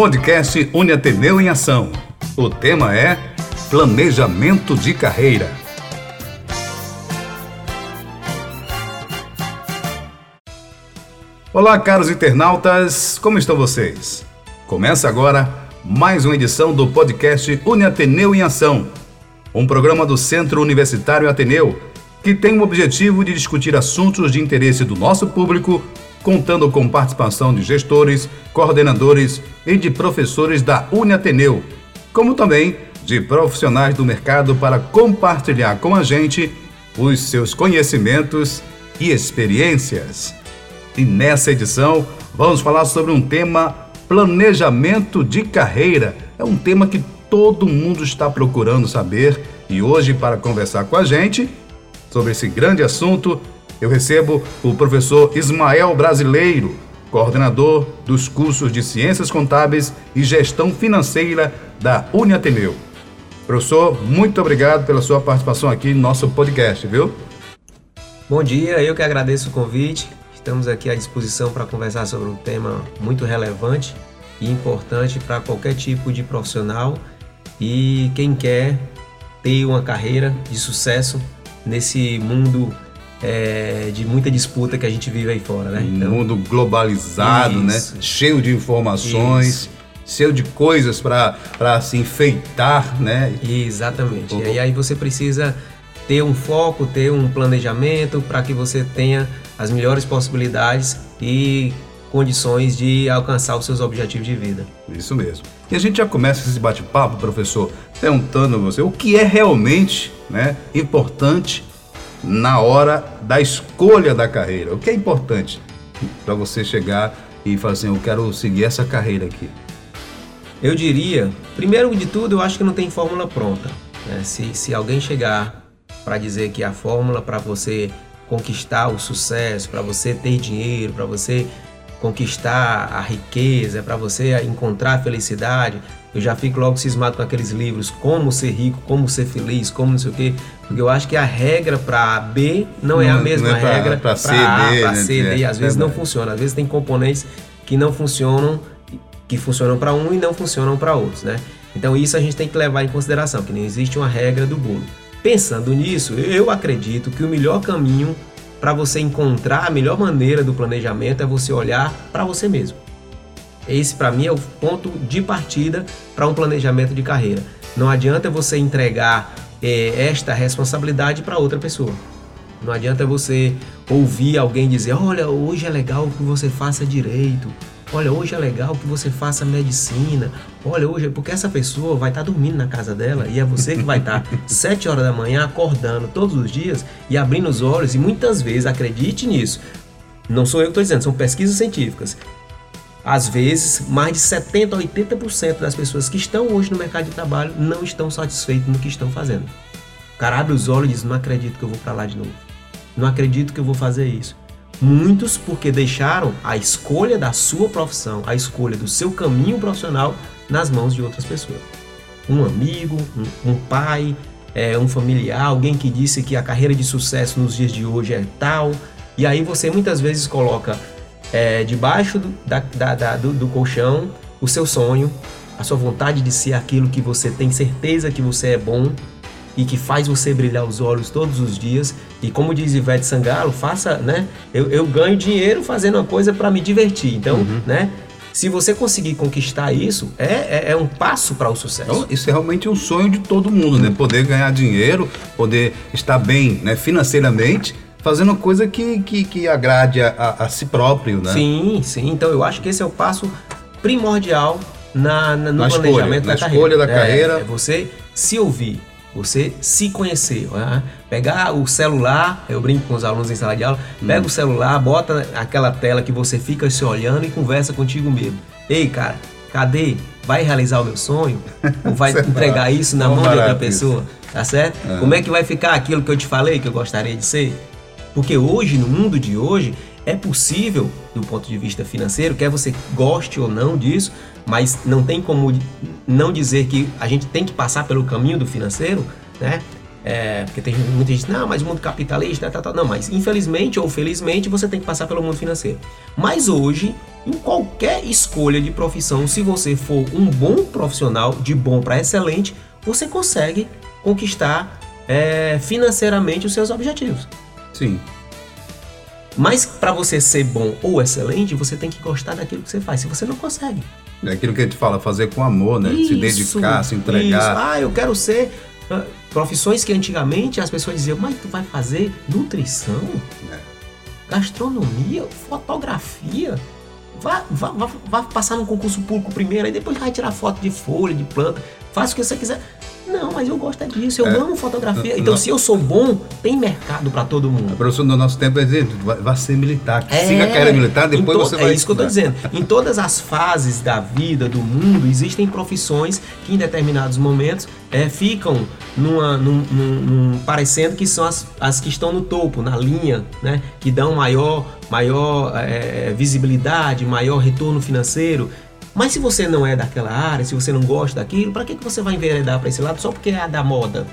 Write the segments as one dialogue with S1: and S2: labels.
S1: podcast Uniateneu em Ação. O tema é Planejamento de Carreira. Olá, caros internautas, como estão vocês? Começa agora mais uma edição do podcast Uniateneu em Ação, um programa do Centro Universitário Ateneu que tem o objetivo de discutir assuntos de interesse do nosso público contando com participação de gestores, coordenadores e de professores da Uniateneu, como também de profissionais do mercado para compartilhar com a gente os seus conhecimentos e experiências. E nessa edição vamos falar sobre um tema planejamento de carreira. É um tema que todo mundo está procurando saber e hoje para conversar com a gente sobre esse grande assunto eu recebo o professor Ismael Brasileiro, coordenador dos cursos de Ciências Contábeis e Gestão Financeira da Uniateneu. Professor, muito obrigado pela sua participação aqui no nosso podcast, viu?
S2: Bom dia, eu que agradeço o convite. Estamos aqui à disposição para conversar sobre um tema muito relevante e importante para qualquer tipo de profissional e quem quer ter uma carreira de sucesso nesse mundo é, de muita disputa que a gente vive aí fora, né?
S1: Então, um mundo globalizado, né? isso. né? Cheio de informações. Isso. Cheio de coisas para se enfeitar, né?
S2: Exatamente. E aí você precisa ter um foco, ter um planejamento para que você tenha as melhores possibilidades e condições de alcançar os seus objetivos de vida.
S1: Isso mesmo. E a gente já começa esse bate-papo, professor, perguntando a você o que é realmente né, importante na hora da escolha da carreira. O que é importante para você chegar e falar assim, eu quero seguir essa carreira aqui?
S2: Eu diria, primeiro de tudo, eu acho que não tem fórmula pronta. Né? Se, se alguém chegar para dizer que a fórmula para você conquistar o sucesso, para você ter dinheiro, para você conquistar a riqueza, para você encontrar a felicidade, eu já fico logo cismado com aqueles livros Como Ser Rico, Como Ser Feliz, Como não sei o quê, porque eu acho que a regra para B não, não, é a mesma é pra, regra para C, D, para né? C, D. Às é, vezes é não funciona, às vezes tem componentes que não funcionam, que funcionam para um e não funcionam para outros, né? Então isso a gente tem que levar em consideração, que não existe uma regra do bolo. Pensando nisso, eu acredito que o melhor caminho para você encontrar a melhor maneira do planejamento é você olhar para você mesmo. Esse, para mim, é o ponto de partida para um planejamento de carreira. Não adianta você entregar é, esta responsabilidade para outra pessoa. Não adianta você ouvir alguém dizer: Olha, hoje é legal que você faça direito. Olha, hoje é legal que você faça medicina. Olha, hoje, é porque essa pessoa vai estar tá dormindo na casa dela e é você que vai estar tá 7 horas da manhã acordando todos os dias e abrindo os olhos. E muitas vezes, acredite nisso, não sou eu que estou dizendo, são pesquisas científicas. Às vezes, mais de 70% a 80% das pessoas que estão hoje no mercado de trabalho não estão satisfeitos no que estão fazendo. O cara abre os olhos e diz: Não acredito que eu vou para lá de novo. Não acredito que eu vou fazer isso. Muitos porque deixaram a escolha da sua profissão, a escolha do seu caminho profissional nas mãos de outras pessoas. Um amigo, um, um pai, é, um familiar, alguém que disse que a carreira de sucesso nos dias de hoje é tal. E aí você muitas vezes coloca é, debaixo do, da, da, da, do, do colchão o seu sonho, a sua vontade de ser aquilo que você tem certeza que você é bom e que faz você brilhar os olhos todos os dias. E como diz Ivete Sangalo, faça, né? Eu, eu ganho dinheiro fazendo uma coisa para me divertir. Então, uhum. né? Se você conseguir conquistar isso, é, é, é um passo para o sucesso. Então,
S1: isso é realmente um sonho de todo mundo, né? Poder ganhar dinheiro, poder estar bem né, financeiramente fazendo coisa que, que, que agrade a, a, si próprio, né?
S2: Sim, sim. Então eu acho que esse é o passo primordial na, na no na planejamento
S1: escolha,
S2: da
S1: na carreira. escolha da é, carreira.
S2: É você se ouvir, você se conhecer. Né? Pegar o celular, eu brinco com os alunos em sala de aula, pega hum. o celular, bota aquela tela que você fica se olhando e conversa contigo mesmo. Ei, cara, cadê? Vai realizar o meu sonho? Ou vai entregar isso na mão de outra pessoa? Tá certo? É. Como é que vai ficar aquilo que eu te falei que eu gostaria de ser? Porque hoje, no mundo de hoje, é possível, do ponto de vista financeiro, quer você goste ou não disso, mas não tem como não dizer que a gente tem que passar pelo caminho do financeiro, né? É, porque tem muita gente, não, mas o mundo capitalista, tá, tá, não, mas infelizmente ou felizmente você tem que passar pelo mundo financeiro. Mas hoje, em qualquer escolha de profissão, se você for um bom profissional, de bom para excelente, você consegue conquistar é, financeiramente os seus objetivos.
S1: Sim.
S2: Mas para você ser bom ou excelente, você tem que gostar daquilo que você faz. Se você não consegue.
S1: É aquilo que a gente fala, fazer com amor, né?
S2: Isso,
S1: se dedicar, se entregar.
S2: Isso. Ah, eu quero ser ah, profissões que antigamente as pessoas diziam, mas tu vai fazer nutrição,
S1: É.
S2: gastronomia, fotografia. Vá, vá, vá, vá passar num concurso público primeiro, aí depois vai tirar foto de folha, de planta, faça o que você quiser. Não, mas eu gosto é disso, eu
S1: É.
S2: amo fotografia. Então, se eu sou bom, tem mercado para todo mundo.
S1: A professor do nosso tempo é dizer, vai, ser militar,
S2: É,
S1: siga a carreira militar, depois
S2: to-
S1: você vai
S2: É isso que eu estou dizendo. Em todas as fases da vida, do mundo, existem profissões que em determinados momentos é, ficam numa, num, num- num- parecendo que são as, as que estão no topo, na linha, né? Que dão maior, maior é, visibilidade, maior retorno financeiro. Mas se você não é daquela área, se você não gosta daquilo, para que, que você vai enveredar para esse lado só porque é a da moda?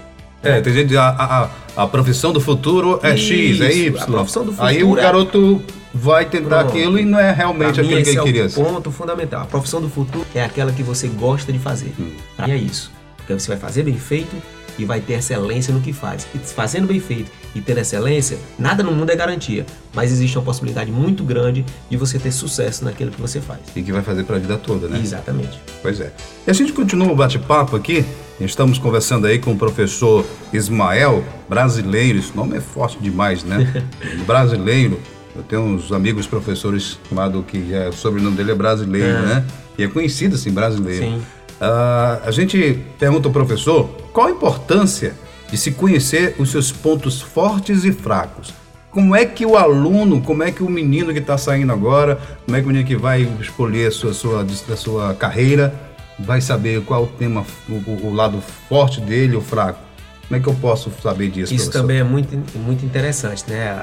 S1: É, tem gente que diz, a, a, a- profissão do futuro é X, é
S2: Isso,
S1: Y.
S2: a profissão do
S1: Aí
S2: futuro
S1: o
S2: é-
S1: garoto vai tentar
S2: Pronto.
S1: aquilo e não é realmente aquilo que
S2: esse
S1: ele
S2: é
S1: queria
S2: o
S1: ser.
S2: ponto fundamental. A profissão do futuro é aquela que você gosta de fazer.
S1: Hum.
S2: Mim é isso. Porque você vai fazer bem feito e vai ter excelência no que faz. E fazendo bem feito e ter excelência, nada no mundo é garantia. Mas existe uma possibilidade muito grande de você ter sucesso naquilo que você faz.
S1: E que vai fazer para a vida toda, né?
S2: Exatamente.
S1: Pois é. E a gente continua o bate-papo aqui. Estamos conversando aí com o professor Ismael, brasileiro. Esse nome é forte demais, né? brasileiro. Eu tenho uns amigos professores chamado que é, o sobrenome dele é brasileiro,
S2: É.
S1: né? E é conhecido assim, brasileiro.
S2: Sim.
S1: Ah, a gente pergunta ao professor qual a importância de se conhecer os seus pontos fortes e fracos. Como é que o aluno, como é que o menino que está saindo agora, como é que o menino que vai escolher a sua, sua, a sua carreira, vai saber qual o tema, o, o- lado forte dele ou fraco? Como é que eu posso saber disso,
S2: Isso
S1: professor?
S2: também é muito, muito interessante, né?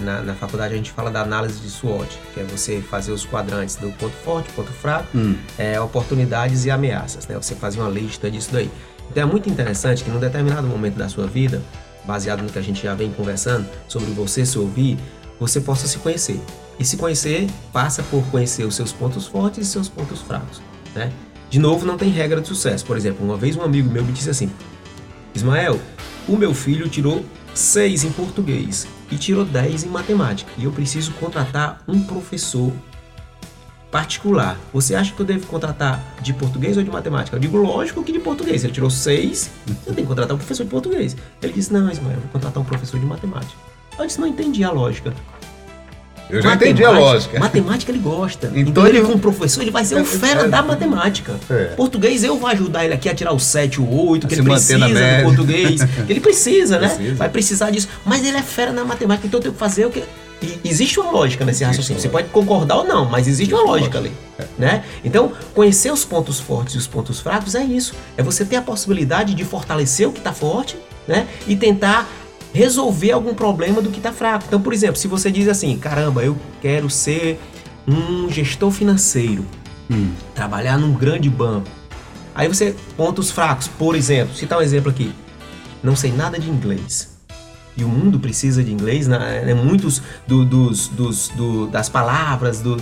S2: Na, na faculdade a gente fala da análise de SWOT, que é você fazer os quadrantes do ponto forte, ponto fraco,
S1: Hum.
S2: é, oportunidades e ameaças, né? Você fazer uma lista disso daí. Então é muito interessante que num determinado momento da sua vida, baseado no que a gente já vem conversando sobre você se ouvir, você possa se conhecer. E se conhecer passa por conhecer os seus pontos fortes e seus pontos fracos, né? De novo, não tem regra de sucesso. Por exemplo, uma vez um amigo meu me disse assim: Ismael, o meu filho tirou 6 em português e tirou 10 em matemática. E eu preciso contratar um professor particular. Você acha que eu devo contratar de português ou de matemática? Eu digo, lógico que de português. Ele tirou 6, você tem que contratar um professor de português. Ele disse, não, Ismael, eu vou contratar um professor de matemática. Eu disse, não entendi a lógica.
S1: Eu já entendi a lógica.
S2: Matemática ele gosta.
S1: Então
S2: Então, ele, como professor, ele vai ser um fera da matemática.
S1: É.
S2: Português, eu vou ajudar ele aqui a tirar o 7, o 8, que ele precisa do português. que ele precisa, né?
S1: Precisa.
S2: Vai precisar disso. Mas ele é fera na matemática, então eu tenho que fazer o que. E existe uma lógica nesse raciocínio. Você pode concordar ou não, mas existe uma lógica ali. Né? Então, conhecer os pontos fortes e os pontos fracos é isso. É você ter a possibilidade de fortalecer o que está forte né? e tentar resolver algum problema do que está fraco. Então, por exemplo, se você diz assim, caramba, eu quero ser um gestor financeiro,
S1: Hum.
S2: trabalhar num grande banco. Aí você, pontos fracos, por exemplo, citar um exemplo aqui. Não sei nada de inglês. E o mundo precisa de inglês, né? né? muitos do- dos, dos- do- das palavras, do-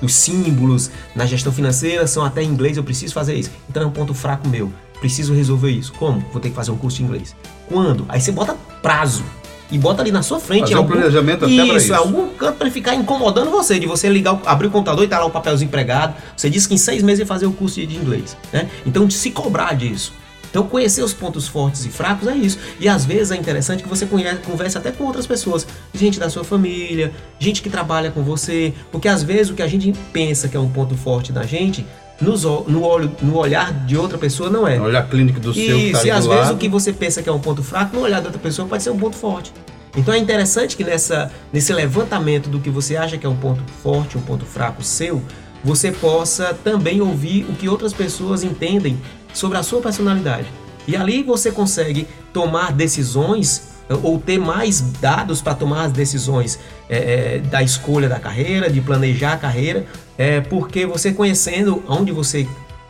S2: dos símbolos na gestão financeira são até em inglês, eu preciso fazer isso. Então é um ponto fraco meu. Preciso resolver isso. Como? Vou ter que fazer um curso de inglês. Quando? Aí você bota prazo. E bota ali na sua frente.
S1: Fazer
S2: em
S1: um
S2: algum-
S1: planejamento até pra isso.
S2: algum canto para ficar incomodando você, de você ligar, abrir o computador e tá lá o papelzinho empregado. Você disse que em seis meses ia fazer o curso de inglês, né? Então, de se cobrar disso. Então, conhecer os pontos fortes e fracos é isso. E às vezes é interessante que você conhece, converse até com outras pessoas, gente da sua família, gente que trabalha com você, porque às vezes o que a gente pensa que é um ponto forte da gente, nos, no, olho, no olhar de outra pessoa não é.
S1: Olhar a clínica do seu que tá
S2: Isso,
S1: ali
S2: e às
S1: do
S2: vezes
S1: lado.
S2: o que você pensa que é um ponto fraco, no olhar da outra pessoa pode ser um ponto forte. Então é interessante que nessa, nesse levantamento do que você acha que é um ponto forte, um ponto fraco seu, você possa também ouvir o que outras pessoas entendem sobre a sua personalidade. E ali você consegue tomar decisões ou ter mais dados para tomar as decisões eh, eh, da escolha da carreira, de planejar a carreira, eh, porque você conhecendo onde você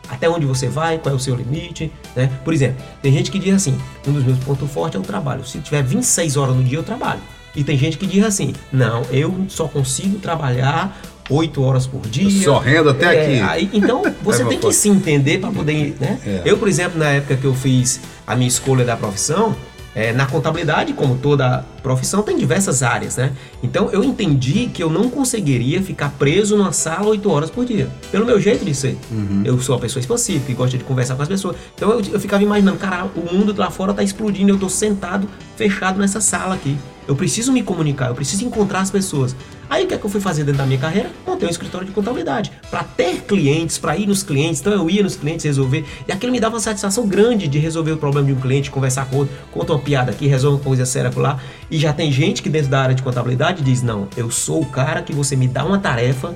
S2: até onde você vai, qual é o seu limite, né? Por exemplo, tem gente que diz assim, um dos meus pontos fortes é o trabalho. Se tiver 26 horas no dia, eu trabalho. E tem gente que diz assim, não, eu só consigo trabalhar 8 horas por dia.
S1: Só renda até
S2: É,
S1: aqui.
S2: aí- então, você
S1: É,
S2: tem que se entender para poder, né?
S1: É.
S2: Eu, por exemplo, na época que eu fiz a minha escolha da profissão, é, na contabilidade, como toda profissão, tem diversas áreas, né? Então eu entendi que eu não conseguiria ficar preso numa sala 8 horas por dia, pelo meu jeito de ser.
S1: Uhum.
S2: Eu sou uma pessoa expansiva, que gosta de conversar com as pessoas. Então eu, eu ficava imaginando, cara, o mundo lá fora tá explodindo, eu tô sentado, fechado nessa sala aqui. Eu preciso me comunicar, eu preciso encontrar as pessoas. Aí o que é que eu fui fazer dentro da minha carreira? Montei um escritório de contabilidade. Para ter clientes, para ir nos clientes. Então eu ia nos clientes resolver. E aquilo me dava uma satisfação grande de resolver o problema de um cliente, conversar com outro, conta uma piada aqui, resolve uma coisa séria lá. E já tem gente que dentro da área de contabilidade diz: não, eu sou o cara que você me dá uma tarefa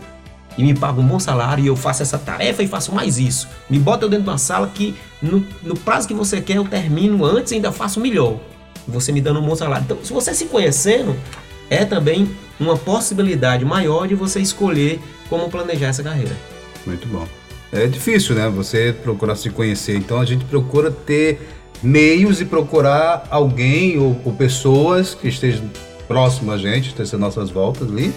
S2: e me paga um bom salário e eu faço essa tarefa e faço mais isso. Me bota eu dentro de uma sala que no, no prazo que você quer eu termino antes e ainda faço melhor. Você me dando um bom salário. Então, se você se conhecendo, é também uma possibilidade maior de você escolher como planejar essa carreira.
S1: Muito bom. É difícil, né? Você procurar se conhecer. Então a gente procura ter meios e procurar alguém ou, ou pessoas que estejam próximo a gente, ter nossas voltas ali,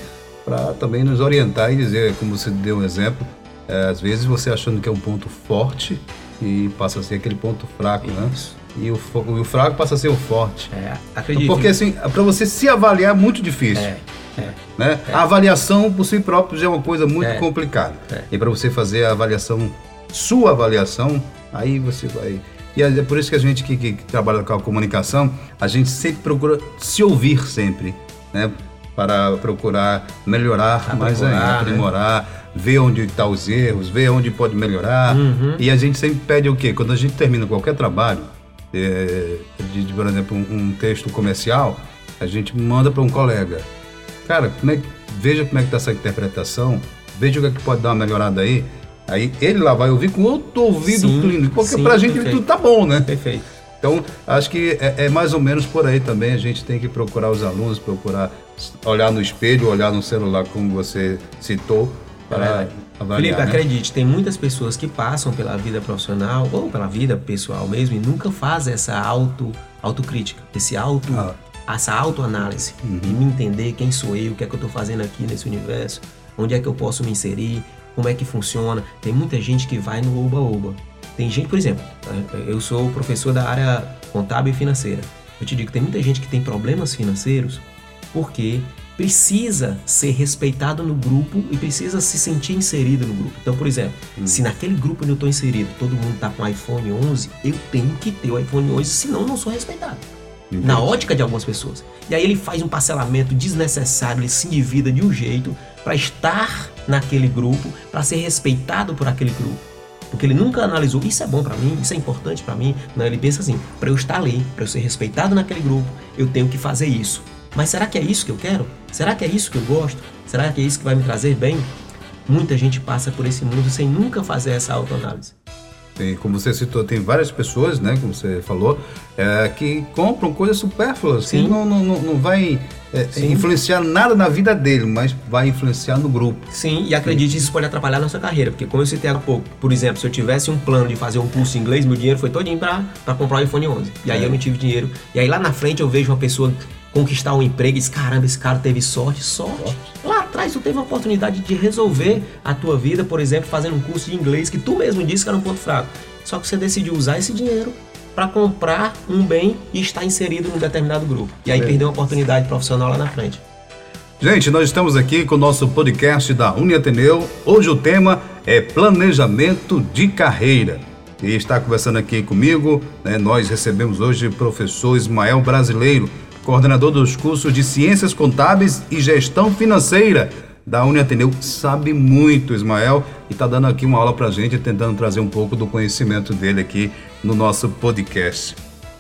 S1: para também nos orientar e dizer, como você deu um exemplo, é, às vezes você achando que é um ponto forte e passa a ser aquele ponto fraco, né? E o, e o fraco passa a ser o forte.
S2: É, acredite.
S1: Porque assim, para você se avaliar é muito difícil
S2: É, é.
S1: né? A avaliação por si próprio já é uma coisa muito
S2: É.
S1: complicada.
S2: É.
S1: E para você fazer a avaliação, sua avaliação, aí você vai. E é por isso que a gente que, que- trabalha com a comunicação, a gente sempre procura se ouvir sempre, né? Para procurar melhorar mais ainda,
S2: Aprimorar, né?
S1: aprimorar, ver onde estão os erros, ver onde pode melhorar.
S2: Uhum.
S1: E a gente sempre pede o quê? Quando a gente termina qualquer trabalho, é, de, de, por exemplo, um, um texto comercial, a gente manda para um colega. Cara, como é que- veja como é que está essa interpretação, veja o que, é que pode dar uma melhorada aí. Aí ele lá vai ouvir com outro ouvido
S2: Sim,
S1: clínico, porque
S2: sim,
S1: pra gente
S2: perfeito.
S1: tudo tá bom, né?
S2: Perfeito.
S1: Então, acho que é, é mais ou menos por aí também. A gente tem que procurar os alunos, procurar olhar no espelho, olhar no celular, como você citou, para
S2: verdade.
S1: Avaliar.
S2: Felipe,
S1: né?
S2: acredite, tem muitas pessoas que passam pela vida profissional ou pela vida pessoal mesmo e nunca fazem essa auto, autocrítica, esse auto,
S1: Ah.
S2: essa autoanálise de me entender quem sou eu, o que é que eu estou fazendo aqui nesse universo, onde é que eu posso me inserir, como é que funciona. Tem muita gente que vai no oba-oba. Tem gente, por exemplo, eh, eu sou professor da área contábil e financeira. Eu te digo, tem muita gente que tem problemas financeiros porque precisa ser respeitado no grupo e precisa se sentir inserido no grupo. Então, por exemplo, se naquele grupo onde eu estou inserido todo mundo está com iPhone 11, eu tenho que ter o iPhone 11, senão eu não sou respeitado. Na ótica de algumas pessoas. E aí ele faz um parcelamento desnecessário, ele se endivida de um jeito para estar naquele grupo, para ser respeitado por aquele grupo. Porque ele nunca analisou, isso é bom pra mim, isso é importante pra mim. Não, ele pensa assim, para eu estar ali, para eu ser respeitado naquele grupo, eu tenho que fazer isso. Mas será que é isso que eu quero? Será que é isso que eu gosto? Será que é isso que vai me trazer bem? Muita gente passa por esse mundo sem nunca fazer essa autoanálise.
S1: Tem, como você citou, tem várias pessoas, né, como você falou, é, que compram coisas supérfluas, que
S2: Sim.
S1: não, não, não não vai é,
S2: Sim.
S1: influenciar nada na vida dele, mas vai influenciar no grupo.
S2: Sim, e acredite, isso pode atrapalhar a nossa carreira, porque como eu citei há pouco, por exemplo, se eu tivesse um plano de fazer um curso em inglês, meu dinheiro foi todinho pra comprar o iPhone 11. E aí
S1: É.
S2: eu não tive dinheiro. E aí lá na frente eu vejo uma pessoa conquistar um emprego e diz, caramba, esse cara teve sorte, sorte. Lá atrás tu teve a oportunidade de resolver a tua vida, por exemplo, fazendo um curso de inglês que tu mesmo disse que era um ponto fraco. Só que você decidiu usar esse dinheiro para comprar um bem e estar inserido num determinado grupo. E aí
S1: É.
S2: perdeu uma oportunidade profissional lá na frente.
S1: Gente, nós estamos aqui com o nosso podcast da Uniateneu. Hoje o tema é planejamento de carreira. E está conversando aqui comigo, né, nós recebemos hoje o professor Ismael Brasileiro, coordenador dos cursos de Ciências Contábeis e Gestão Financeira da Uniateneu. Sabe muito, Ismael, e está dando aqui uma aula para a gente, tentando trazer um pouco do conhecimento dele aqui no nosso podcast.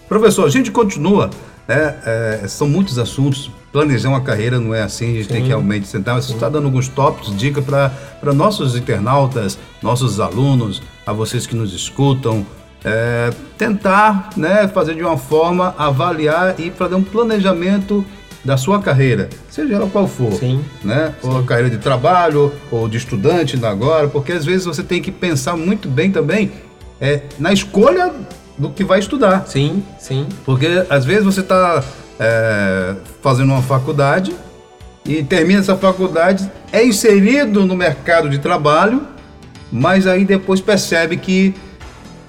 S1: Professor, a gente continua, né? é, são muitos assuntos. Planejar uma carreira não é assim, a gente tem
S2: Sim.
S1: que realmente sentar. Mas você está dando alguns tópicos, dicas para nossos internautas, nossos alunos, a vocês que nos escutam, é, tentar né, fazer de uma forma, avaliar e fazer um planejamento da sua carreira, seja ela qual for,
S2: Sim.
S1: né?
S2: Sim.
S1: Ou a carreira de trabalho, ou de estudante ainda agora, porque às vezes você tem que pensar muito bem também é, na escolha do que vai estudar.
S2: Sim, sim.
S1: Porque às vezes você está fazendo uma faculdade e termina essa faculdade, é inserido no mercado de trabalho, mas aí depois percebe que,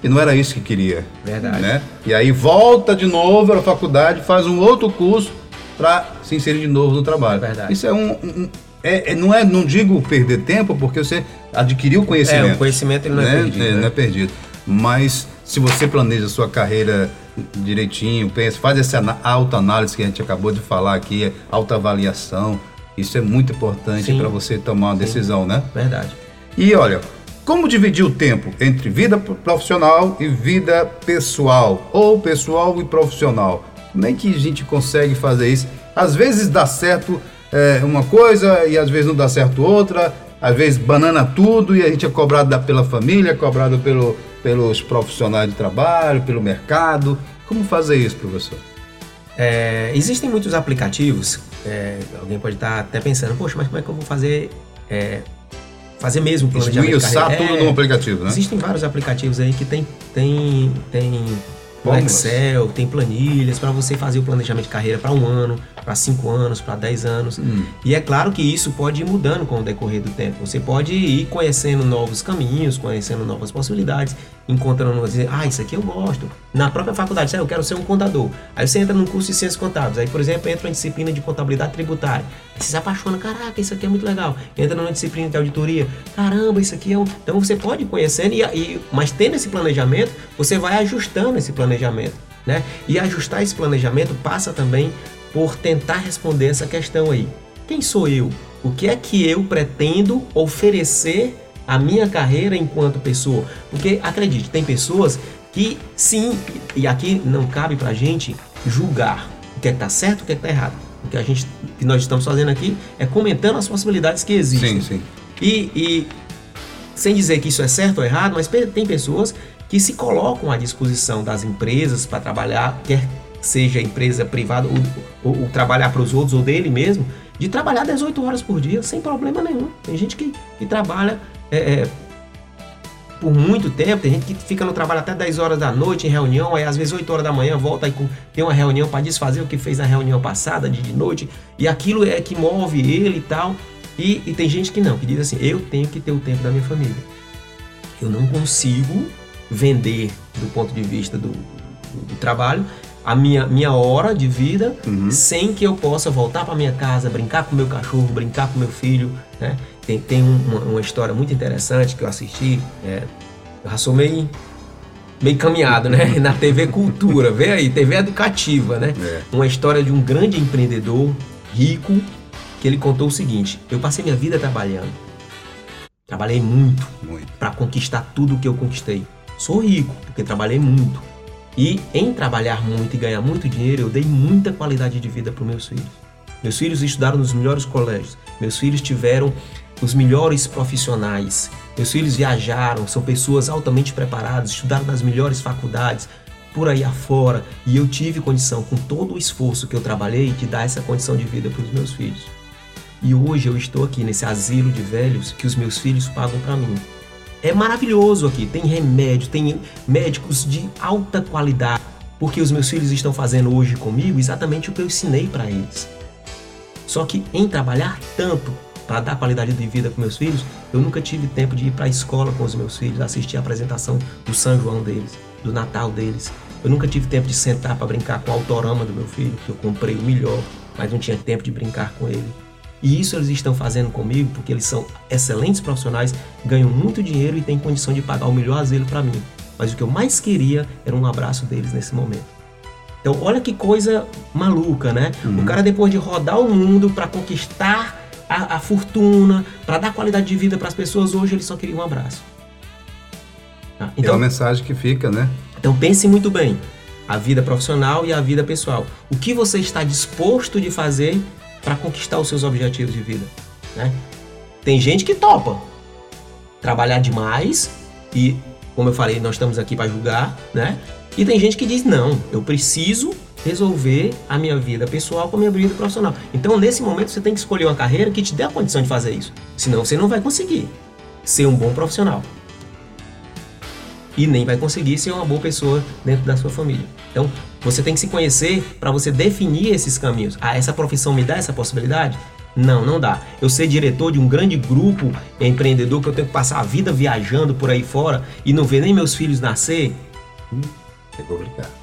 S1: que não era isso que queria.
S2: Verdade.
S1: Né? E aí volta de novo à faculdade, faz um outro curso para se inserir de novo no trabalho.
S2: Verdade.
S1: Isso é um. um- é, é- não é, não digo perder tempo, porque você adquiriu conhecimento.
S2: É, o conhecimento ele não é perdido,
S1: É,
S2: né?
S1: não é perdido. Mas se você planeja a sua carreira direitinho, pensa, faz essa ana- autoanálise que a gente acabou de falar aqui, é autoavaliação, isso é muito importante
S2: Sim.
S1: para você tomar uma decisão, né?
S2: Verdade.
S1: E olha, como dividir o tempo entre vida profissional e vida pessoal, ou pessoal e profissional? Como é que a gente consegue fazer isso? Às vezes dá certo é, uma coisa e às vezes não dá certo outra, às vezes banana tudo e a gente é cobrado pela família, cobrado pelo, pelos profissionais de trabalho, pelo mercado. Como fazer isso, professor?
S2: É, existem muitos aplicativos. é, alguém pode estar até pensando, poxa, mas como é que eu vou fazer é, fazer mesmo o planejamento de
S1: Esmiuçar
S2: carreira?
S1: tudo
S2: É,
S1: num aplicativo, né?
S2: Existem vários aplicativos aí que tem tem tem
S1: Fórmulas.
S2: Excel, tem planilhas para você fazer o planejamento de carreira para um ano, para cinco anos, para 10 anos.
S1: Hum.
S2: E é claro que isso pode ir mudando com o decorrer do tempo. Você pode ir conhecendo novos caminhos, conhecendo novas possibilidades, encontrando, dizer, ah, isso aqui eu gosto. Na própria faculdade, ah, eu quero ser um contador. Aí você entra num curso de ciências contábeis. Aí, por exemplo, entra uma disciplina de contabilidade tributária. Aí você se apaixona, caraca, isso aqui é muito legal. Entra numa disciplina de auditoria, caramba, isso aqui é um. Então você pode conhecendo, e, e, mas tendo esse planejamento, você vai ajustando esse planejamento. Né? E ajustar esse planejamento passa também por tentar responder essa questão aí. Quem sou eu? O que é que eu pretendo oferecer à minha carreira enquanto pessoa? Porque acredite, tem pessoas que sim, e aqui não cabe pra gente julgar o que é que tá certo e o que é que tá errado. O que a gente que nós estamos fazendo aqui é comentando as possibilidades que existem.
S1: Sim, sim.
S2: E, e sem dizer que isso é certo ou errado, mas tem pessoas que se colocam à disposição das empresas para trabalhar, quer seja empresa privada ou, ou- ou trabalhar para os outros ou dele mesmo, de trabalhar 18 horas por dia sem problema nenhum. Tem gente que, que trabalha é, é, por muito tempo, tem gente que fica no trabalho até 10 horas da noite em reunião, aí às vezes 8 horas da manhã volta e tem uma reunião para desfazer o que fez na reunião passada, de, de noite, e aquilo é que move ele e tal. E, e tem gente que não, que diz assim: eu tenho que ter o tempo da minha família. Eu não consigo vender, do ponto de vista do, do- do trabalho, a minha, minha hora de vida
S1: Uhum.
S2: sem que eu possa voltar para minha casa, brincar com meu cachorro, brincar com meu filho. Né? Tem, tem um- uma, uma história muito interessante que eu assisti. é, eu já sou meio, meio caminhado, né? Na TV Cultura, vê aí, TV educativa, né?
S1: É.
S2: Uma história de um grande empreendedor rico que ele contou o seguinte: eu passei minha vida trabalhando. Trabalhei muito
S1: Muito.
S2: para conquistar tudo que eu conquistei. Sou rico porque trabalhei muito. E em trabalhar muito e ganhar muito dinheiro, eu dei muita qualidade de vida para meus filhos. Meus filhos estudaram nos melhores colégios. Meus filhos tiveram os melhores profissionais. Meus filhos viajaram, são pessoas altamente preparadas, estudaram nas melhores faculdades, por aí afora. E eu tive condição, com todo o esforço que eu trabalhei, de dar essa condição de vida para os meus filhos. E hoje eu estou aqui nesse asilo de velhos que os meus filhos pagam para mim. É maravilhoso aqui, tem remédio, tem médicos de alta qualidade, porque os meus filhos estão fazendo hoje comigo exatamente o que eu ensinei para eles. Só que em trabalhar tanto para dar qualidade de vida para meus filhos, eu nunca tive tempo de ir para a escola com os meus filhos, assistir a apresentação do São João deles, do Natal deles. Eu nunca tive tempo de sentar para brincar com o autorama do meu filho, que eu comprei o melhor, mas não tinha tempo de brincar com ele. E isso eles estão fazendo comigo porque eles são excelentes profissionais, ganham muito dinheiro e têm condição de pagar o melhor asilo para mim. Mas o que eu mais queria era um abraço deles nesse momento. Então, olha que coisa maluca, né? O cara, depois de rodar o mundo para conquistar a, a fortuna, para dar qualidade de vida para as pessoas, hoje ele só queria um abraço. Tá?
S1: é
S2: Então,
S1: uma mensagem que fica, né?
S2: então pense muito bem a vida profissional e a vida pessoal. O que você está disposto de fazer para conquistar os seus objetivos de vida? né? Tem gente que topa trabalhar demais e, como eu falei, nós estamos aqui para julgar, né? E tem gente que diz não, eu preciso resolver a minha vida pessoal com a minha vida profissional. Então, nesse momento, você tem que escolher uma carreira que te dê a condição de fazer isso. Senão, você não vai conseguir ser um bom profissional. E nem vai conseguir ser uma boa pessoa dentro da sua família. Então, você tem que se conhecer para você definir esses caminhos. Ah, essa profissão me dá essa possibilidade? Não, não dá. Eu ser diretor de um grande grupo empreendedor que eu tenho que passar a vida viajando por aí fora e não ver nem meus filhos nascer.
S1: Hum, é complicado.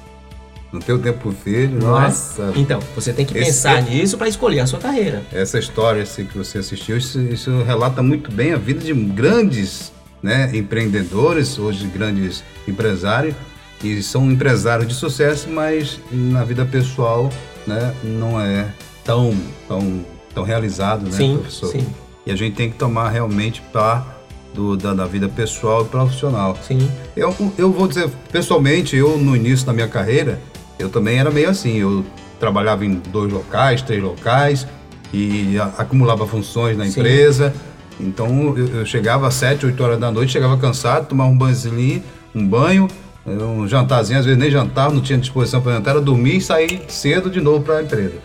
S1: Não tem o tempo pro filho, não é? nossa.
S2: Então, você tem que esse, pensar é, nisso para escolher a sua carreira.
S1: Essa história assim, que você assistiu, isso, isso relata muito bem a vida de grandes né, empreendedores, hoje grandes empresários, e são empresários de sucesso, mas na vida pessoal né, não é tão, tão, tão realizado, né,
S2: sim, professor? Sim.
S1: E a gente tem que tomar realmente para do, da, da, vida pessoal e profissional.
S2: Sim.
S1: Eu, eu vou dizer, pessoalmente, eu no início da minha carreira, eu também era meio assim. Eu trabalhava em dois locais, três locais e acumulava funções na empresa. Sim. Então eu, eu, chegava às sete, oito horas da noite, chegava cansado, tomava um banhozinho, um banho, um jantarzinho, às vezes nem jantar, não tinha disposição para jantar, era dormir e sair cedo de novo para a empresa.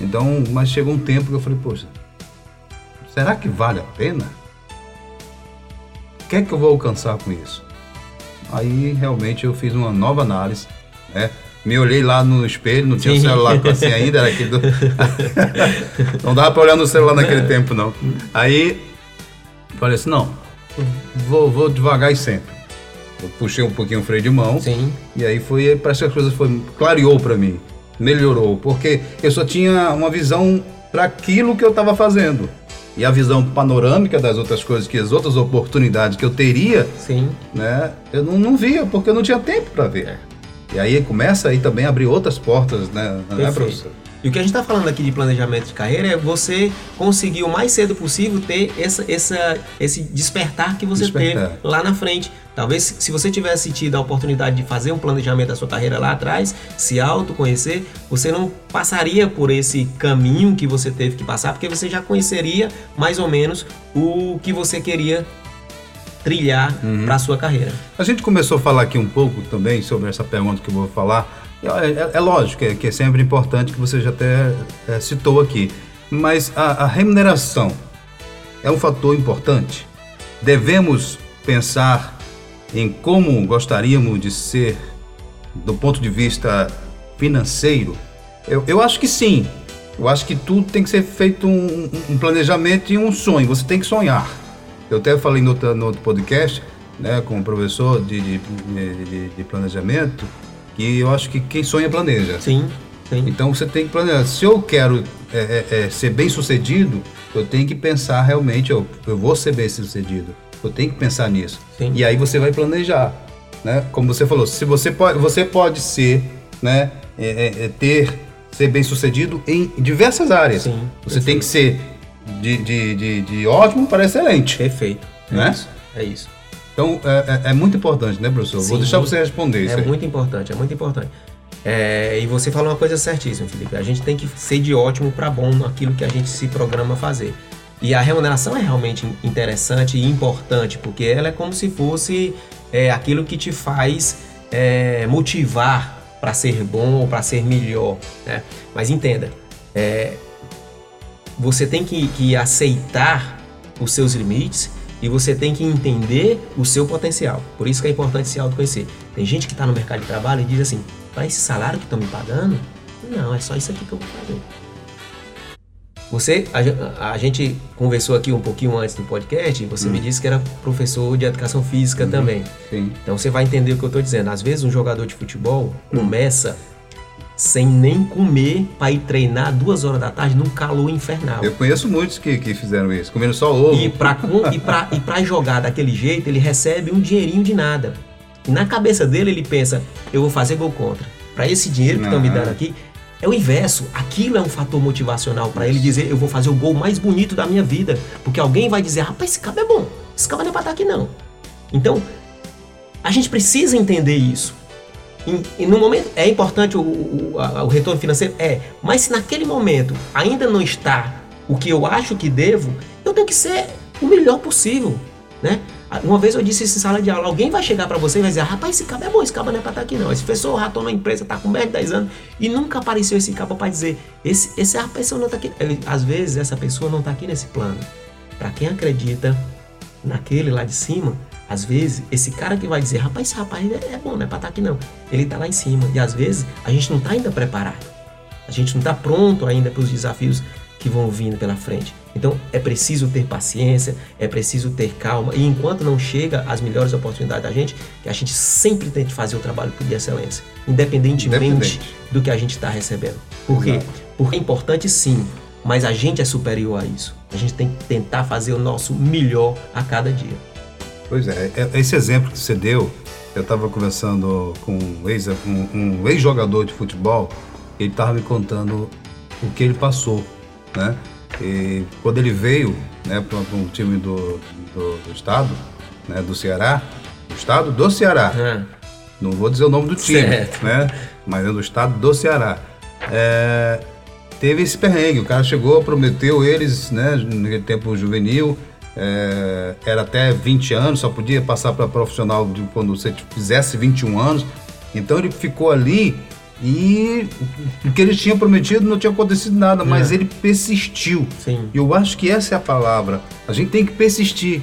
S1: Então, mas chegou um tempo que eu falei, poxa, será que vale a pena? O que é que eu vou alcançar com isso? Aí realmente eu fiz uma nova análise, né? Me olhei lá no espelho, não tinha Sim. celular assim ainda, era aquele do... não dava para olhar no celular naquele tempo, não. Aí falei assim, não, vou, vou devagar e sempre. Eu puxei um pouquinho o freio de mão.
S2: Sim.
S1: E aí foi, parece que as coisas foi, clareou para mim, melhorou, porque eu só tinha uma visão para aquilo que eu estava fazendo. E a visão panorâmica das outras coisas, que as outras oportunidades que eu teria,
S2: Sim.
S1: né, eu não, não via, porque eu não tinha tempo para ver. É. E aí começa aí também a abrir outras portas, né, né professor?
S2: E o que a gente está falando aqui de planejamento de carreira é você conseguir o mais cedo possível ter essa, essa, esse despertar que você despertar. teve lá na frente. Talvez se você tivesse tido a oportunidade de fazer um planejamento da sua carreira lá atrás, se autoconhecer, você não passaria por esse caminho que você teve que passar, porque você já conheceria mais ou menos o que você queria trilhar uhum. para a sua carreira.
S1: A gente começou a falar aqui um pouco também sobre essa pergunta que eu vou falar. É, é, é lógico é, que é sempre importante que você já até é, citou aqui, mas a, a remuneração é um fator importante. Devemos pensar em como gostaríamos de ser do ponto de vista financeiro? Eu, eu acho que sim. Eu acho que tudo tem que ser feito um, um planejamento e um sonho. Você tem que sonhar. Eu até falei no outro, no outro podcast, né, com o professor de, de, de, de, planejamento, que eu acho que quem sonha planeja.
S2: Sim, sim.
S1: Então você tem que planejar. Se eu quero é, é, é, ser bem sucedido, eu tenho que pensar realmente, eu, eu vou ser bem sucedido. Eu tenho que pensar nisso. Sim. E aí você vai planejar. Né? Como você falou, se você pode, você pode ser, né, é, é, é ter, ser bem sucedido em diversas áreas.
S2: Sim,
S1: você tem que ser de, de, de, de ótimo para excelente.
S2: Perfeito.
S1: É né?
S2: isso. É isso.
S1: Então é, é, é muito importante, né, professor? Sim, Vou deixar você responder isso.
S2: É aí. muito importante, é muito importante. É, e você falou uma coisa certíssima, Felipe. A gente tem que ser de ótimo para bom naquilo que a gente se programa a fazer. E a remuneração é realmente interessante e importante, porque ela é como se fosse é, aquilo que te faz é, motivar para ser bom ou para ser melhor. Né? Mas entenda, é, você tem que, que aceitar os seus limites e você tem que entender o seu potencial. Por isso que é importante se autoconhecer. Tem gente que está no mercado de trabalho e diz assim: para esse salário que estão me pagando, não, é só isso aqui que eu vou fazer. Você, a, a, gente conversou aqui um pouquinho antes do podcast e você hum. me disse que era professor de educação física hum, também.
S1: Sim.
S2: Então você vai entender o que eu estou dizendo. Às vezes um jogador de futebol hum. começa sem nem comer para ir treinar duas horas da tarde num calor infernal.
S1: Eu conheço muitos que, que fizeram isso, comendo só ovo.
S2: E para e pra, e pra jogar daquele jeito, ele recebe um dinheirinho de nada. E na cabeça dele, ele pensa: eu vou fazer gol contra. Para esse dinheiro que estão me dando aqui, é o inverso. Aquilo é um fator motivacional para ele dizer: eu vou fazer o gol mais bonito da minha vida. Porque alguém vai dizer: rapaz, esse cabo é bom. Esse cabo não é para estar aqui, não. Então, a gente precisa entender isso. E, no momento é importante o, o, o, retorno financeiro é, mas se naquele momento ainda não está o que eu acho que devo, eu tenho que ser o melhor possível, né? Uma vez eu disse isso em sala de aula, alguém vai chegar para você e vai dizer, rapaz, esse cabo é bom, esse cabo não é pra estar tá aqui não. Esse professor ratou na empresa, tá com mais de 10 anos e nunca apareceu esse cabo para dizer, esse, esse, a pessoa não tá aqui. Às vezes essa pessoa não tá aqui nesse plano. Para quem acredita naquele lá de cima, às vezes, esse cara que vai dizer, rapaz, esse rapaz é, é bom, não é pra estar tá aqui não. Ele tá lá em cima. E às vezes a gente não tá ainda preparado. A gente não tá pronto ainda para os desafios que vão vindo pela frente. Então é preciso ter paciência, é preciso ter calma e enquanto não chega as melhores oportunidades da gente, que a gente sempre tente fazer o trabalho de excelência, independentemente Independente. do que a gente está recebendo. Por quê? Porque é importante sim, mas a gente é superior a isso. A gente tem que tentar fazer o nosso melhor a cada dia.
S1: Pois é, é esse exemplo que você deu, eu estava conversando com um ex-jogador um, um ex de futebol, ele estava me contando o que ele passou, né? E quando ele veio né, para um time do, do, do, estado, né, do Ceará, do estado do Ceará, é. não vou dizer o nome do time, certo. né, mas é do estado do Ceará, é, teve esse perrengue. O cara chegou, prometeu eles, né, naquele tempo juvenil, é, era até 20 anos, só podia passar para profissional de quando você fizesse 21 anos. Então ele ficou ali e o que ele tinha prometido não tinha acontecido nada, mas é. ele persistiu. Sim. E eu acho que essa é a palavra. A gente tem que persistir.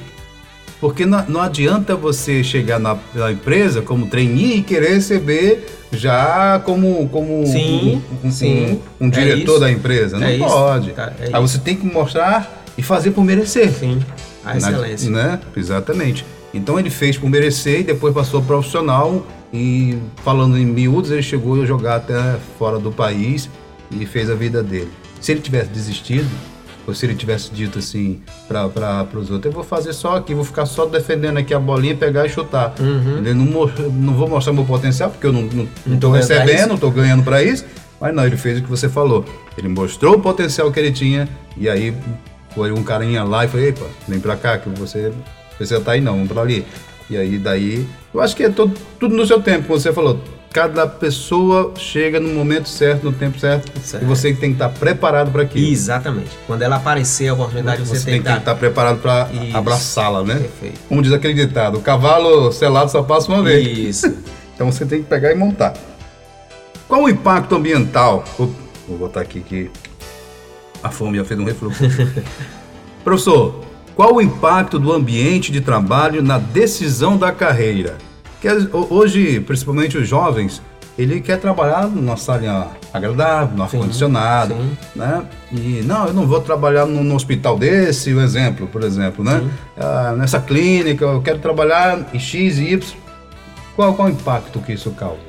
S1: Porque não, não adianta você chegar na, na, empresa como trainee e querer receber já como, como
S2: sim,
S1: um,
S2: sim.
S1: um, um diretor é da empresa. Não é pode. Tá, é Aí você tem que mostrar e fazer por merecer.
S2: Sim, a excelência.
S1: Na, né? Exatamente. Então ele fez por merecer e depois passou profissional e falando em miúdos, ele chegou a jogar até fora do país e fez a vida dele. Se ele tivesse desistido, ou se ele tivesse dito assim para os outros, eu vou fazer só aqui, vou ficar só defendendo aqui a bolinha, pegar e chutar. Uhum. Ele não, não vou mostrar meu potencial, porque eu não estou não, não recebendo, não estou ganhando para isso. Mas não, ele fez o que você falou. Ele mostrou o potencial que ele tinha e aí foi um carinha lá e falou, epa, vem pra cá que você, você tá aí não, vamos pra ali. E aí daí, eu acho que é todo, tudo no seu tempo, como você falou. Cada pessoa chega no momento certo, no tempo certo, certo. e você tem que estar preparado para aquilo.
S2: Exatamente. Quando ela aparecer a oportunidade, você,
S1: você tem, que estar, preparado para abraçá-la, né? Perfeito. Como diz aquele ditado, o cavalo selado só passa uma vez.
S2: Isso.
S1: então você tem que pegar e montar. Qual o impacto ambiental? Vou botar aqui que a fome já fez um refluxo. Professor, qual o impacto do ambiente de trabalho na decisão da carreira? Que hoje, principalmente os jovens, ele quer trabalhar numa sala agradável, no ar-condicionado, né? E não, eu não vou trabalhar num, hospital desse, um exemplo, por exemplo, né? Ah, nessa clínica, eu quero trabalhar em X e Y. Qual, qual o impacto que isso causa?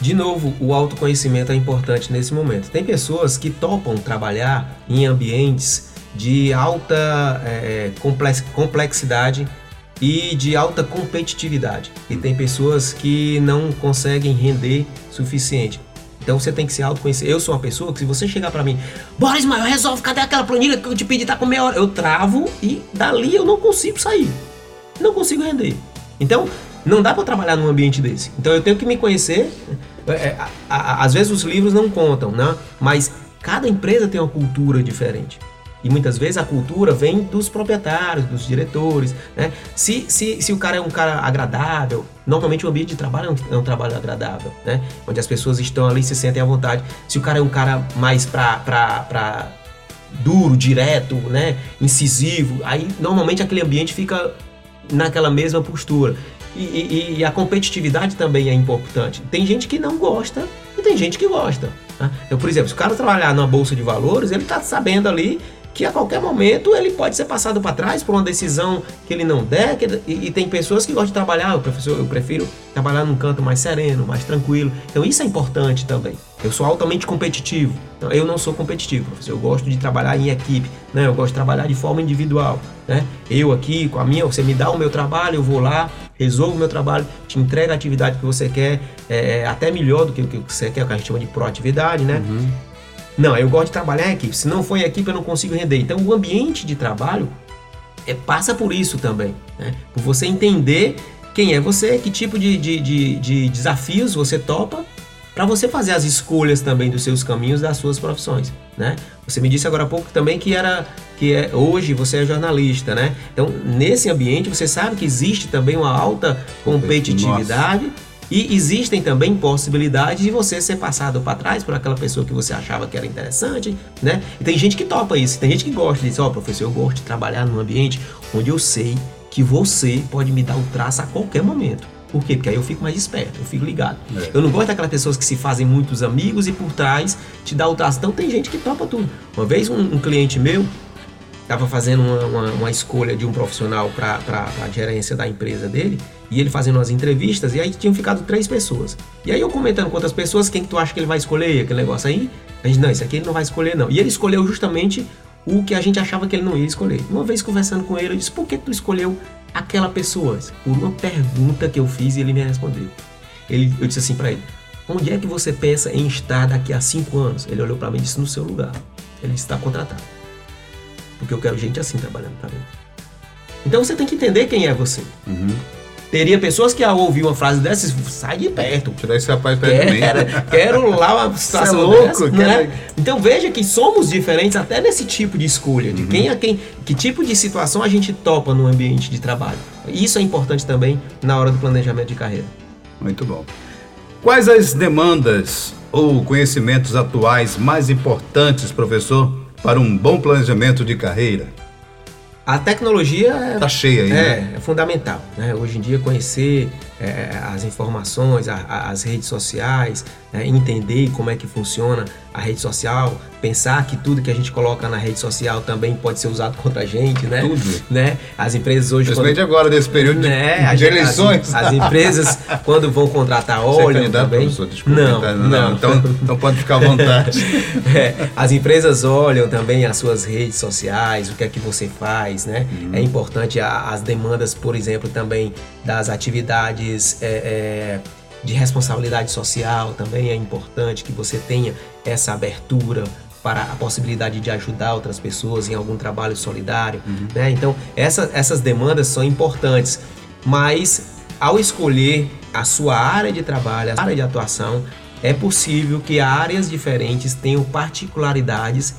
S2: De novo, o autoconhecimento é importante nesse momento. Tem pessoas que topam trabalhar em ambientes de alta é, complexidade e de alta competitividade. E tem pessoas que não conseguem render suficiente. Então você tem que se autoconhecer. Eu sou uma pessoa que se você chegar para mim, bora Ismael, resolve, cadê aquela planilha que eu te pedi, tá com meia hora? Eu travo e dali eu não consigo sair. Não consigo render. Então, não dá para trabalhar num ambiente desse. Então eu tenho que me conhecer. É, é às vezes os livros não contam, né? Mas cada empresa tem uma cultura diferente. E muitas vezes a cultura vem dos proprietários, dos diretores. Né? Se, se, se o cara é um cara agradável, normalmente o ambiente de trabalho é um, é um trabalho agradável, né? onde as pessoas estão ali se sentem à vontade. Se o cara é um cara mais pra, pra, pra duro, direto, né? incisivo, aí normalmente aquele ambiente fica naquela mesma postura. E, e, a competitividade também é importante. Tem gente que não gosta e tem gente que gosta. Né? Eu, por exemplo, se o cara trabalhar na bolsa de valores, ele está sabendo ali que a qualquer momento ele pode ser passado para trás por uma decisão que ele não der. Que, e, e, tem pessoas que gostam de trabalhar, professor, eu prefiro trabalhar num canto mais sereno, mais tranquilo. Então isso é importante também. Eu sou altamente competitivo. Então, eu não sou competitivo, professor. Eu gosto de trabalhar em equipe, né? Eu gosto de trabalhar de forma individual, né? Eu aqui com a minha, você me dá o meu trabalho, eu vou lá, resolvo o meu trabalho, te entrego a atividade que você quer, é, é até melhor do que o que você quer, o que a gente chama de proatividade, né? Uhum. Não, eu gosto de trabalhar em equipe. Se não for em equipe, eu não consigo render. Então, o ambiente de trabalho é, passa por isso também. Né? Por você entender quem é você, que tipo de, de, de, de desafios você topa para você fazer as escolhas também dos seus caminhos, das suas profissões, né? Você me disse agora há pouco também que era que é, hoje você é jornalista, né? Então, nesse ambiente você sabe que existe também uma alta competitividade Nossa. e existem também possibilidades de você ser passado para trás por aquela pessoa que você achava que era interessante, né? E tem gente que topa isso, tem gente que gosta disso, ó, oh, professor, eu gosto de trabalhar num ambiente onde eu sei que você pode me dar o traço a qualquer momento. Por quê? Porque aí eu fico mais esperto, eu fico ligado. É. Eu não gosto daquelas pessoas que se fazem muitos amigos e por trás te dá o traço. Então tem gente que topa tudo. Uma vez um, um cliente meu estava fazendo uma, uma, uma, escolha de um profissional para a gerência da empresa dele e ele fazendo umas entrevistas e aí tinham ficado três pessoas. E aí eu comentando com outras pessoas, quem que tu acha que ele vai escolher aquele negócio aí? A gente, não, isso aqui ele não vai escolher não. E ele escolheu justamente o que a gente achava que ele não ia escolher. Uma vez conversando com ele, eu disse, por que tu escolheu aquela pessoa? Por uma pergunta que eu fiz ele me respondeu. Ele, eu disse assim para ele: Onde é que você pensa em estar daqui a cinco anos? Ele olhou para mim e disse: No seu lugar. Ele está contratado. Porque eu quero gente assim trabalhando para mim. Então você tem que entender quem é você. Uhum. Teria pessoas que ao ouvir uma frase dessa, sai de perto.
S1: Tirar esse rapaz perto de mim.
S2: Quero lá uma situação é louco, dessa, né? Então veja que somos diferentes até nesse tipo de escolha, de uhum. quem a quem, que tipo de situação a gente topa no ambiente de trabalho. Isso é importante também na hora do planejamento de carreira.
S1: Muito bom. Quais as demandas ou conhecimentos atuais mais importantes, professor, para um bom planejamento de carreira?
S2: A tecnologia
S1: é, tá cheia aí,
S2: é,
S1: né?
S2: é fundamental. Né? Hoje em dia conhecer é, as informações, a, a, as redes sociais, né? entender como é que funciona a rede social, pensar que tudo que a gente coloca na rede social também pode ser usado contra a gente, né?
S1: Tudo.
S2: Né? As empresas hoje...
S1: Principalmente quando... agora, nesse período né? de, de eleições.
S2: As, as, empresas, quando vão contratar, é olham também...
S1: Desculpa, não, não, não, Então, então pode ficar à vontade.
S2: é, as empresas olham também as suas redes sociais, o que é que você faz, né? Uhum. É importante a, as demandas, por exemplo, também das atividades... É, é, de responsabilidade social também é importante que você tenha essa abertura para a possibilidade de ajudar outras pessoas em algum trabalho solidário, uhum. né? Então essa, essas demandas são importantes, mas ao escolher a sua área de trabalho, a área de atuação, é possível que áreas diferentes tenham particularidades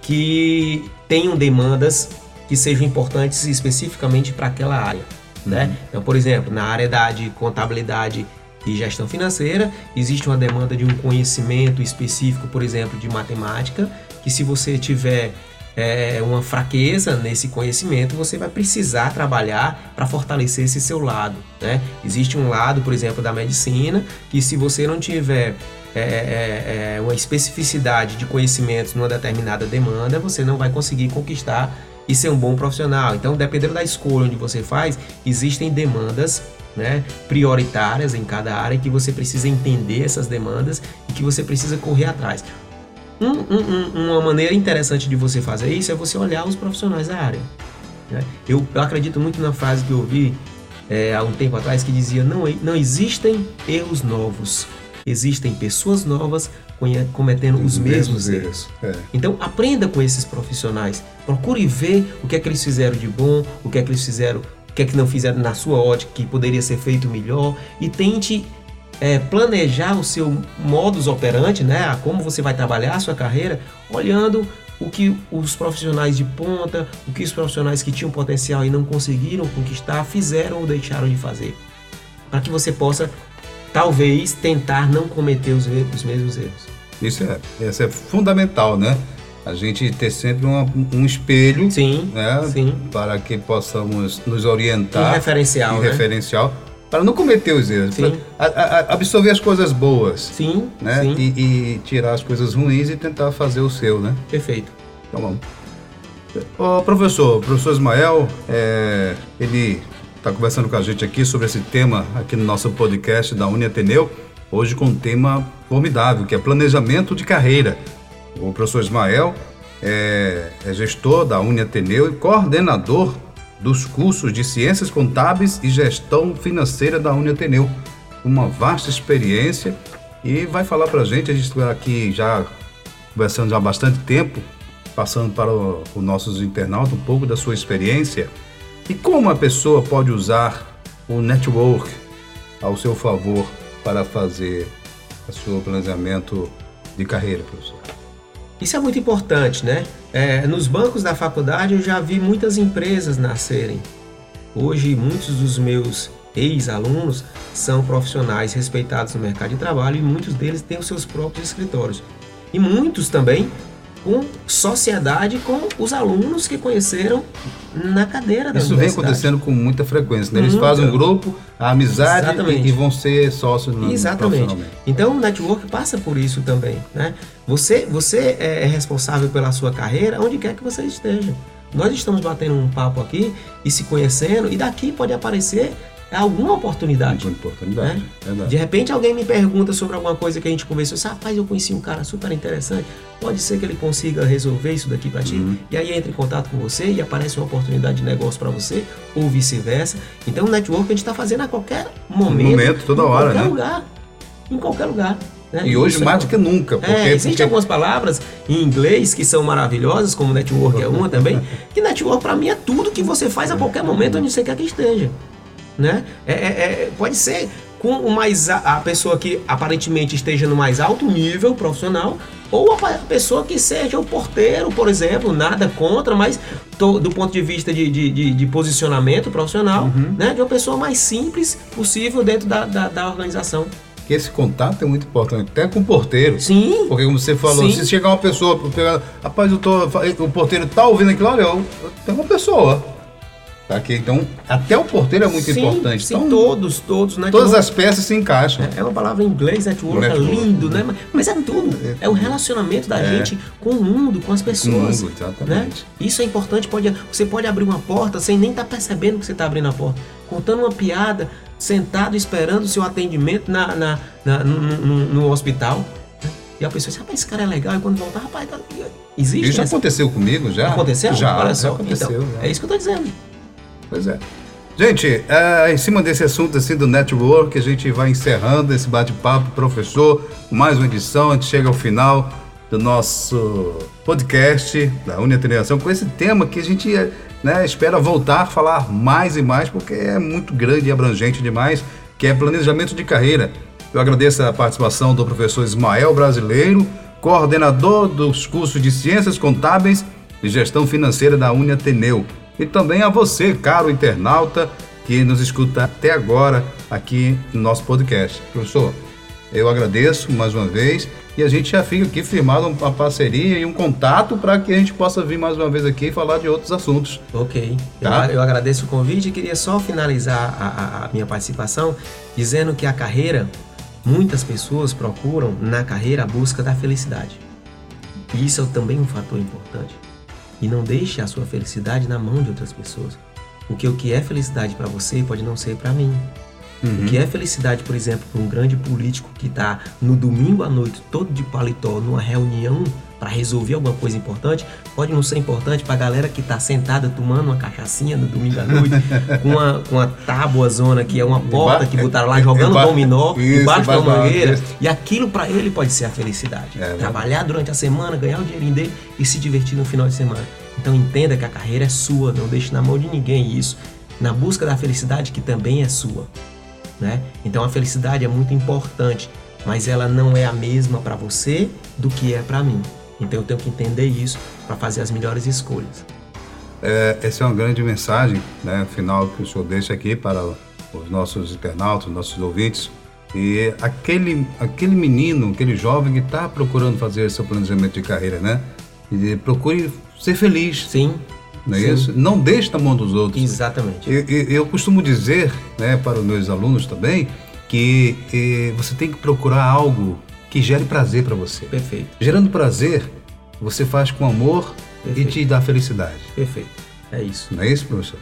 S2: que tenham demandas que sejam importantes especificamente para aquela área. Né? Uhum. Então, por exemplo, na área da, de contabilidade e gestão financeira, existe uma demanda de um conhecimento específico, por exemplo, de matemática, que se você tiver é, uma fraqueza nesse conhecimento, você vai precisar trabalhar para fortalecer esse seu lado. Né? Existe um lado, por exemplo, da medicina, que se você não tiver é, é, é uma especificidade de conhecimentos numa determinada demanda, você não vai conseguir conquistar e ser um bom profissional. Então, dependendo da escolha onde você faz, existem demandas né, prioritárias em cada área que você precisa entender essas demandas e que você precisa correr atrás. Um, um, uma maneira interessante de você fazer isso é você olhar os profissionais da área. Né? Eu, eu, acredito muito na frase que eu ouvi é, há um tempo atrás que dizia: não, não existem erros novos, existem pessoas novas cometendo os, os mesmos, mesmos, erros. É. Então aprenda com esses profissionais, procure ver o que é que eles fizeram de bom, o que é que eles fizeram que é que não fizeram na sua ótica que poderia ser feito melhor e tente é, planejar o seu modus operandi, né, a como você vai trabalhar a sua carreira, olhando o que os profissionais de ponta, o que os profissionais que tinham potencial e não conseguiram conquistar fizeram ou deixaram de fazer, para que você possa talvez tentar não cometer os, os mesmos erros.
S1: Isso é, isso é fundamental, né? a gente ter sempre uma, um espelho
S2: sim,
S1: né,
S2: sim.
S1: para que possamos nos orientar.
S2: Um referencial. Um
S1: né? referencial para não cometer os erros, absorver as coisas boas.
S2: Sim,
S1: né?
S2: Sim.
S1: E, e, tirar as coisas ruins e tentar fazer o seu, né?
S2: Perfeito.
S1: Então vamos. O professor, o professor Ismael, é, ele está conversando com a gente aqui sobre esse tema aqui no nosso podcast da Uni Ateneu, hoje com um tema formidável, que é planejamento de carreira. O professor Ismael é, é gestor da Uni Ateneu e coordenador dos cursos de Ciências Contábeis e Gestão Financeira da Uni Ateneu. Uma vasta experiência e vai falar para a gente, a gente está aqui já conversando já há bastante tempo, passando para os nossos internautas um pouco da sua experiência e como a pessoa pode usar o network ao seu favor para fazer o seu planejamento de carreira, professor?
S2: Isso é muito importante, né? É, nos bancos da faculdade eu já vi muitas empresas nascerem. Hoje, muitos dos meus ex-alunos são profissionais respeitados no mercado de trabalho e muitos deles têm os seus próprios escritórios. E muitos também com sociedade com os alunos que conheceram na cadeira da
S1: Isso vem acontecendo com muita frequência. Né? Eles Muito. fazem um grupo, a amizade e, e, vão ser sócios no
S2: Exatamente. Então o network passa por isso também. Né? Você, você é responsável pela sua carreira onde quer que você esteja. Nós estamos batendo um papo aqui e se conhecendo, e daqui pode aparecer é alguma oportunidade.
S1: Uma oportunidade.
S2: Né? De repente alguém me pergunta sobre alguma coisa que a gente conversou. Rapaz, eu conheci um cara super interessante. Pode ser que ele consiga resolver isso daqui para ti. Uhum. E aí entra em contato com você e aparece uma oportunidade de negócio para você, ou vice-versa. Então o network a gente está fazendo a qualquer momento.
S1: momento, toda hora,
S2: né?
S1: Em
S2: qualquer lugar. Em qualquer lugar.
S1: Né? E hoje mais do que nunca.
S2: Porque, é, Existem porque... algumas palavras em inglês que são maravilhosas, como network é uma também, que network para mim é tudo que você faz a qualquer momento onde você quer que esteja né? É, é, é, pode ser com o mais a, a, pessoa que aparentemente esteja no mais alto nível profissional ou a pessoa que seja o porteiro, por exemplo, nada contra, mas to, do ponto de vista de, de, de, de posicionamento profissional, uhum. né, de uma pessoa mais simples possível dentro da, da, da organização
S1: que esse contato é muito importante, até com o porteiro.
S2: Sim.
S1: Porque como você falou, Sim. se chegar uma pessoa, rapaz, eu tô, o porteiro tá ouvindo aquilo, olha, eu, tenho uma pessoa. Tá aqui, então, até o porteiro é muito
S2: sim,
S1: importante.
S2: Sim,
S1: então,
S2: todos, todos, né?
S1: Todas as peças se encaixam.
S2: É, é uma palavra em inglês, network, é lindo, né? Mas é tudo. É, é o relacionamento da é. gente com o mundo, com as pessoas. Com o mundo, exatamente. Né? Isso é importante. Pode, você pode abrir uma porta sem nem estar tá percebendo que você está abrindo a porta. Contando uma piada, sentado esperando o seu atendimento na, na, na no, no, no, hospital. E a pessoa diz, rapaz, esse cara é legal. E quando voltar, rapaz, tá... existe.
S1: Isso já aconteceu comigo, já?
S2: Aconteceu?
S1: Já, Olha só. já aconteceu. Então,
S2: já. É isso que eu estou dizendo.
S1: Pois é. Gente, é, em cima desse assunto assim do network, a gente vai encerrando esse bate-papo, professor, mais uma edição, a gente chega ao final do nosso podcast da Uniateneação com esse tema que a gente né, espera voltar a falar mais e mais, porque é muito grande e abrangente demais, que é planejamento de carreira. Eu agradeço a participação do professor Ismael Brasileiro, coordenador dos cursos de Ciências Contábeis e Gestão Financeira da Uniateneu e também a você, caro internauta, que nos escuta até agora aqui no nosso podcast. Professor, eu agradeço mais uma vez e a gente já fica aqui firmado uma parceria e um contato para que a gente possa vir mais uma vez aqui e falar de outros assuntos.
S2: Ok. Tá? Eu, eu agradeço o convite e queria só finalizar a, a, a minha participação dizendo que a carreira, muitas pessoas procuram na carreira a busca da felicidade. E isso é também um fator importante. E não deixe a sua felicidade na mão de outras pessoas. Porque o que é felicidade para você pode não ser para mim. Uhum. O que é felicidade, por exemplo, para um grande político que está no domingo à noite, todo de paletó, numa reunião para resolver alguma coisa importante, pode não ser importante para a galera que está sentada tomando uma cachaçinha no domingo à noite, com uma, com uma tábua zona que é uma porta que botaram lá jogando dominó embaixo da mangueira. E aquilo para ele pode ser a felicidade. É, Trabalhar durante a semana, ganhar o dinheirinho dele e se divertir no final de semana. Então entenda que a carreira é sua, não deixe na mão de ninguém isso. Na busca da felicidade que também é sua. Né? Então a felicidade é muito importante, mas ela não é a mesma para você do que é para mim. Então eu tenho que entender isso para fazer as melhores escolhas.
S1: É, essa é uma grande mensagem, né, final que o senhor deixa aqui para os nossos internautas, nossos ouvintes. E aquele, aquele menino, aquele jovem que está procurando fazer seu planejamento de carreira, né? E procure ser feliz.
S2: Sim.
S1: Não é Sim. isso? Não deixe na mão dos outros.
S2: Exatamente.
S1: Eu, eu, eu costumo dizer, né, para os meus alunos também, que eh, você tem que procurar algo que gere prazer para você.
S2: Perfeito.
S1: Gerando prazer, você faz com amor Perfeito. e te dá felicidade.
S2: Perfeito. É isso.
S1: Não é isso, professor?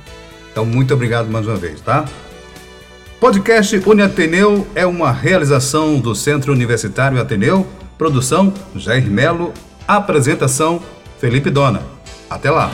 S1: Então, muito obrigado mais uma vez, tá? Podcast Uniateneu é uma realização do Centro Universitário Ateneu. Produção Jair Melo. Apresentação Felipe Dona. Até lá.